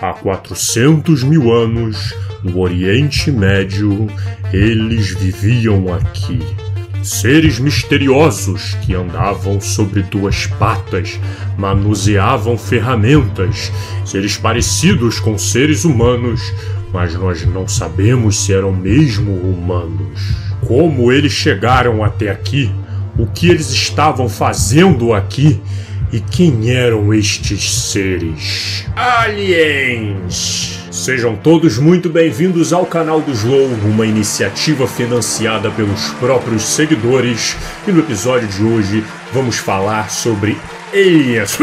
Há 400 mil anos, no Oriente Médio, eles viviam aqui. Seres misteriosos que andavam sobre duas patas, manuseavam ferramentas, seres parecidos com seres humanos, mas nós não sabemos se eram mesmo humanos. Como eles chegaram até aqui? O que eles estavam fazendo aqui? E quem eram estes seres? Aliens! Sejam todos muito bem-vindos ao canal do Slow, uma iniciativa financiada pelos próprios seguidores. E no episódio de hoje vamos falar sobre aliens.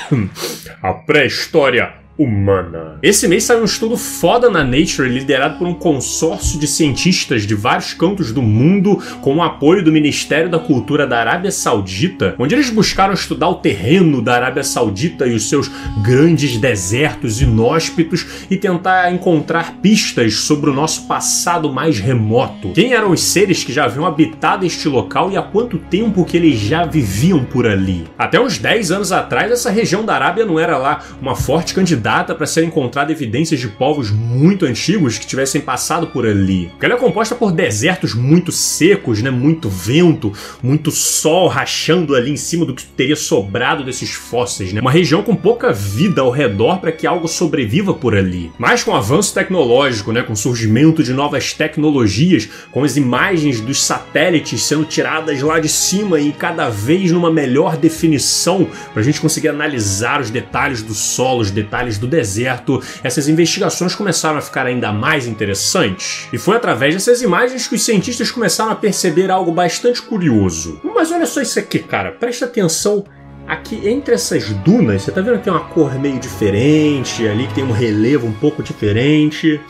A pré-história humana. Esse mês saiu um estudo foda na Nature liderado por um consórcio de cientistas de vários cantos do mundo com o apoio do Ministério da Cultura da Arábia Saudita, onde eles buscaram estudar o terreno da Arábia Saudita e os seus grandes desertos inóspitos e tentar encontrar pistas sobre o nosso passado mais remoto. Quem eram os seres que já haviam habitado este local e há quanto tempo que eles já viviam por ali? Até uns 10 anos atrás, essa região da Arábia não era lá uma forte candidata data para ser encontrada evidências de povos muito antigos que tivessem passado por ali. Porque ela é composta por desertos muito secos, né? Muito vento, muito sol rachando ali em cima do que teria sobrado desses fósseis, né? Uma região com pouca vida ao redor para que algo sobreviva por ali. Mas com o avanço tecnológico, né? Com o surgimento de novas tecnologias, com as imagens dos satélites sendo tiradas lá de cima e cada vez numa melhor definição para a gente conseguir analisar os detalhes do solo, os detalhes do deserto, essas investigações começaram a ficar ainda mais interessantes. E foi através dessas imagens que os cientistas começaram a perceber algo bastante curioso. Mas olha só isso aqui, cara, presta atenção aqui entre essas dunas, você tá vendo que tem uma cor meio diferente ali, que tem um relevo um pouco diferente.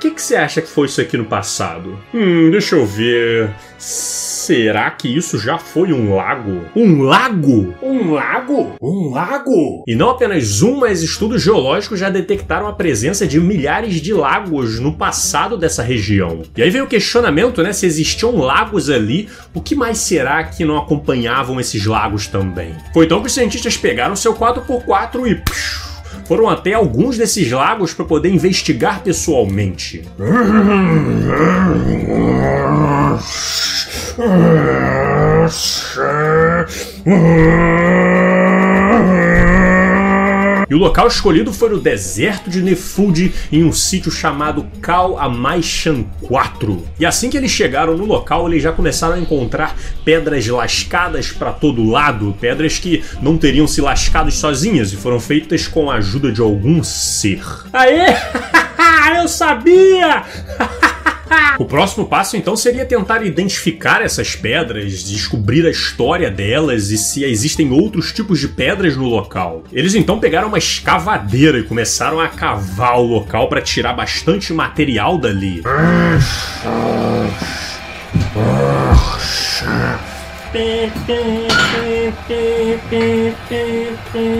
O que, que você acha que foi isso aqui no passado? Hum, deixa eu ver. Será que isso já foi um lago? Um lago? Um lago? Um lago? E não apenas um, mas estudos geológicos já detectaram a presença de milhares de lagos no passado dessa região. E aí vem o questionamento, né? Se existiam lagos ali, o que mais será que não acompanhavam esses lagos também? Foi então que os cientistas pegaram seu 4x4 e foram até alguns desses lagos para poder investigar pessoalmente. E o local escolhido foi o deserto de Nefud, em um sítio chamado Kal Amaishan 4. E assim que eles chegaram no local, eles já começaram a encontrar pedras lascadas para todo lado, pedras que não teriam se lascado sozinhas e foram feitas com a ajuda de algum ser. Aê! Eu sabia! o próximo passo então seria tentar identificar essas pedras, descobrir a história delas e se existem outros tipos de pedras no local. Eles então pegaram uma escavadeira e começaram a cavar o local para tirar bastante material dali.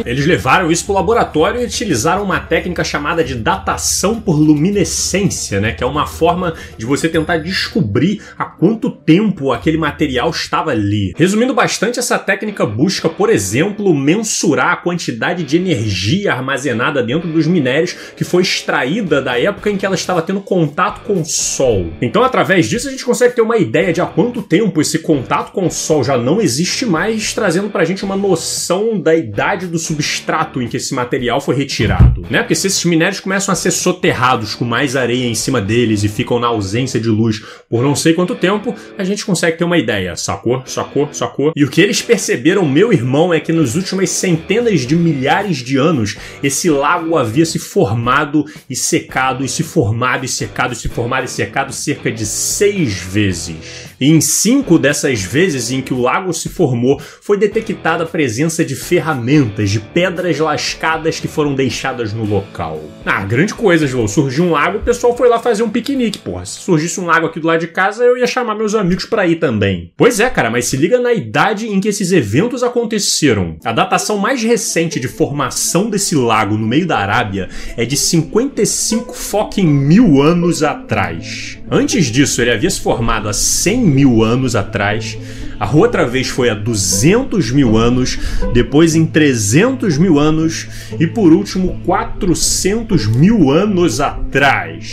Eles levaram isso para o laboratório e utilizaram uma técnica chamada de datação por luminescência, né? Que é uma forma de você tentar descobrir há quanto tempo aquele material estava ali. Resumindo bastante, essa técnica busca, por exemplo, mensurar a quantidade de energia armazenada dentro dos minérios que foi extraída da época em que ela estava tendo contato com o Sol. Então, através disso, a gente consegue ter uma ideia de há quanto tempo esse contato com o Sol já não existe mais, trazendo pra gente uma noção da idade do substrato em que esse material foi retirado, né? Porque se esses minérios começam a ser soterrados com mais areia em cima deles e ficam na ausência de luz por não sei quanto tempo, a gente consegue ter uma ideia, sacou? Sacou? Sacou? E o que eles perceberam, meu irmão, é que nos últimos centenas de milhares de anos, esse lago havia se formado e secado, e se formado e secado, e se formado e secado cerca de seis vezes. E em cinco dessas vezes em que o lago se formou, foi detectada a presença de ferramentas, de pedras lascadas que foram deixadas no local. Ah, grande coisa, João. Surgiu um lago, o pessoal foi lá fazer um piquenique, porra. Se surgisse um lago aqui do lado de casa, eu ia chamar meus amigos para ir também. Pois é, cara, mas se liga na idade em que esses eventos aconteceram. A datação mais recente de formação desse lago no meio da Arábia é de 55 fucking mil anos atrás. Antes disso, ele havia se formado há 100 mil anos atrás A outra vez foi há 200 mil anos, depois em 300 mil anos e por último 400 mil anos atrás.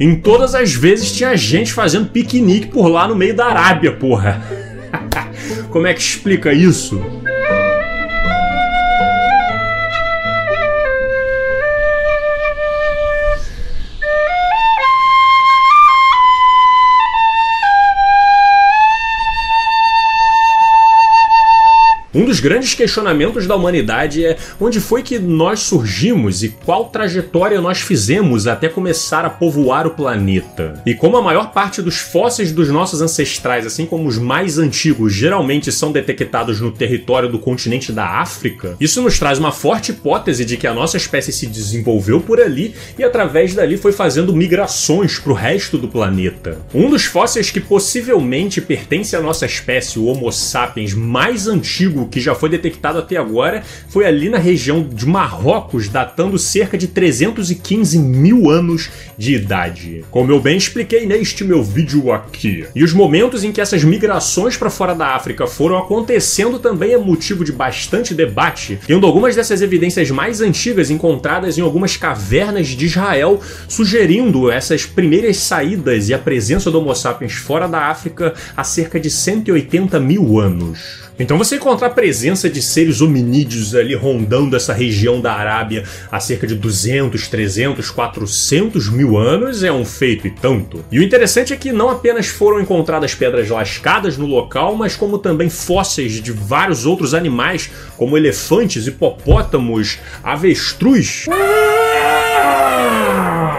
Em todas as vezes tinha gente fazendo piquenique por lá no meio da Arábia, porra. Como é que explica isso? Um dos grandes questionamentos da humanidade é onde foi que nós surgimos e qual trajetória nós fizemos até começar a povoar o planeta. E como a maior parte dos fósseis dos nossos ancestrais, assim como os mais antigos, geralmente são detectados no território do continente da África, isso nos traz uma forte hipótese de que a nossa espécie se desenvolveu por ali e através dali foi fazendo migrações para o resto do planeta. Um dos fósseis que possivelmente pertence à nossa espécie, o Homo sapiens mais antigo que já foi detectado até agora foi ali na região de Marrocos, datando cerca de 315 mil anos de idade. Como eu bem expliquei neste meu vídeo aqui. E os momentos em que essas migrações para fora da África foram acontecendo também é motivo de bastante debate, tendo algumas dessas evidências mais antigas encontradas em algumas cavernas de Israel, sugerindo essas primeiras saídas e a presença do Homo sapiens fora da África há cerca de 180 mil anos. Então você encontrar a presença de seres hominídeos ali rondando essa região da Arábia há cerca de 200, 300, 400 mil anos é um feito e tanto. E o interessante é que não apenas foram encontradas pedras lascadas no local, mas como também fósseis de vários outros animais, como elefantes, hipopótamos, avestruz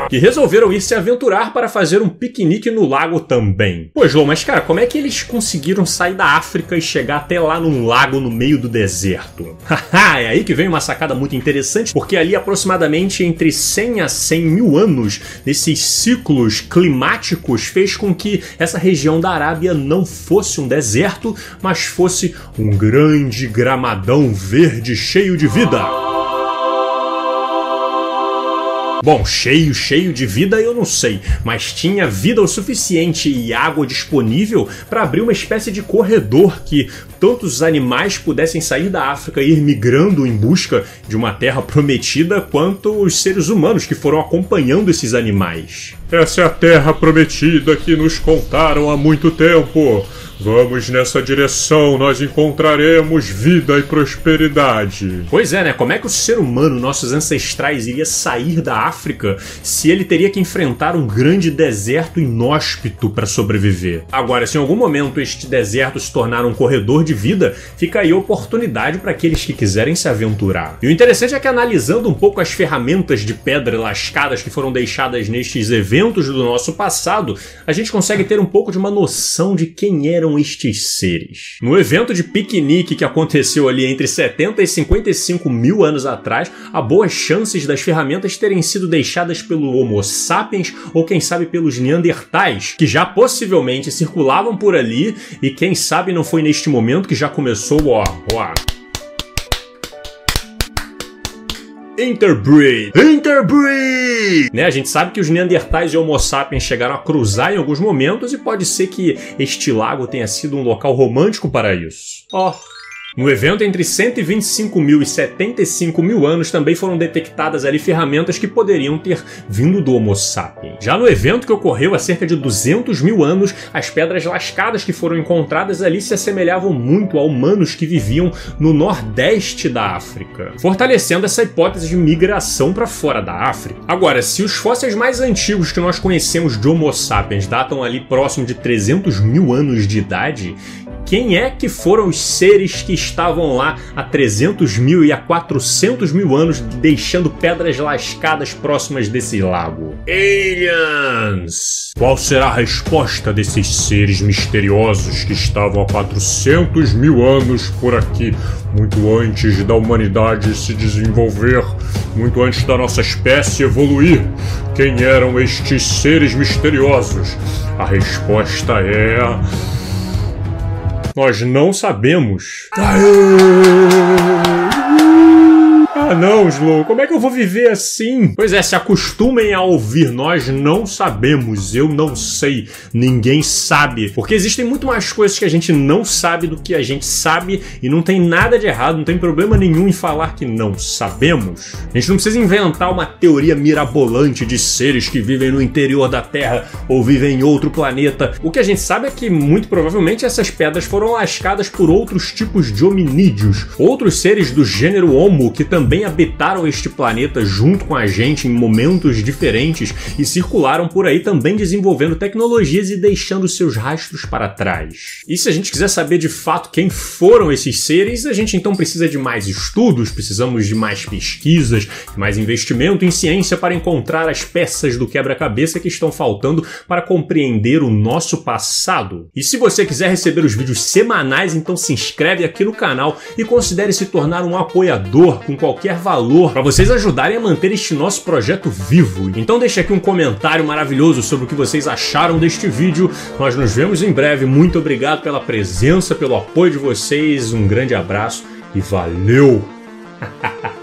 que resolveram ir se aventurar para fazer um piquenique no lago também. Pois, Lô, mas cara, como é que eles conseguiram sair da África e chegar até lá num lago no meio do deserto? Haha, é aí que vem uma sacada muito interessante, porque ali aproximadamente entre 100 a 100 mil anos, nesses ciclos climáticos, fez com que essa região da Arábia não fosse um deserto, mas fosse um grande gramadão verde cheio de vida. Bom, cheio, cheio de vida eu não sei, mas tinha vida o suficiente e água disponível para abrir uma espécie de corredor que tanto os animais pudessem sair da África e ir migrando em busca de uma terra prometida, quanto os seres humanos que foram acompanhando esses animais. Essa é a terra prometida que nos contaram há muito tempo. Vamos nessa direção, nós encontraremos vida e prosperidade. Pois é, né? Como é que o ser humano, nossos ancestrais, iria sair da África se ele teria que enfrentar um grande deserto inóspito para sobreviver? Agora, se em algum momento este deserto se tornar um corredor de vida, fica aí a oportunidade para aqueles que quiserem se aventurar. E o interessante é que, analisando um pouco as ferramentas de pedra lascadas que foram deixadas nestes eventos do nosso passado, a gente consegue ter um pouco de uma noção de quem eram eram estes seres? No evento de piquenique que aconteceu ali entre 70 e 55 mil anos atrás, há boas chances das ferramentas terem sido deixadas pelo Homo sapiens ou quem sabe pelos Neandertais, que já possivelmente circulavam por ali e quem sabe não foi neste momento que já começou, ó, ó, Interbreed. Interbreed! Né, a gente sabe que os Neandertais e Homo sapiens chegaram a cruzar em alguns momentos e pode ser que este lago tenha sido um local romântico para isso. Ó. Oh. No evento, entre 125 mil e 75 mil anos, também foram detectadas ali ferramentas que poderiam ter vindo do Homo sapiens. Já no evento que ocorreu há cerca de 200 mil anos, as pedras lascadas que foram encontradas ali se assemelhavam muito a humanos que viviam no nordeste da África, fortalecendo essa hipótese de migração para fora da África. Agora, se os fósseis mais antigos que nós conhecemos de Homo sapiens datam ali próximo de 300 mil anos de idade, quem é que foram os seres que estavam lá há 300 mil e há 400 mil anos deixando pedras lascadas próximas desse lago? Aliens! Qual será a resposta desses seres misteriosos que estavam há 400 mil anos por aqui, muito antes da humanidade se desenvolver, muito antes da nossa espécie evoluir? Quem eram estes seres misteriosos? A resposta é. Nós não sabemos. Ah, não, Slow, como é que eu vou viver assim? Pois é, se acostumem a ouvir, nós não sabemos, eu não sei, ninguém sabe. Porque existem muito mais coisas que a gente não sabe do que a gente sabe e não tem nada de errado, não tem problema nenhum em falar que não sabemos. A gente não precisa inventar uma teoria mirabolante de seres que vivem no interior da Terra ou vivem em outro planeta. O que a gente sabe é que muito provavelmente essas pedras foram lascadas por outros tipos de hominídeos, outros seres do gênero Homo que também habitaram este planeta junto com a gente em momentos diferentes e circularam por aí também desenvolvendo tecnologias e deixando seus rastros para trás. E se a gente quiser saber de fato quem foram esses seres, a gente então precisa de mais estudos, precisamos de mais pesquisas, mais investimento em ciência para encontrar as peças do quebra-cabeça que estão faltando para compreender o nosso passado. E se você quiser receber os vídeos semanais, então se inscreve aqui no canal e considere se tornar um apoiador com qualquer valor para vocês ajudarem a manter este nosso projeto vivo. Então deixe aqui um comentário maravilhoso sobre o que vocês acharam deste vídeo. Nós nos vemos em breve. Muito obrigado pela presença, pelo apoio de vocês. Um grande abraço e valeu!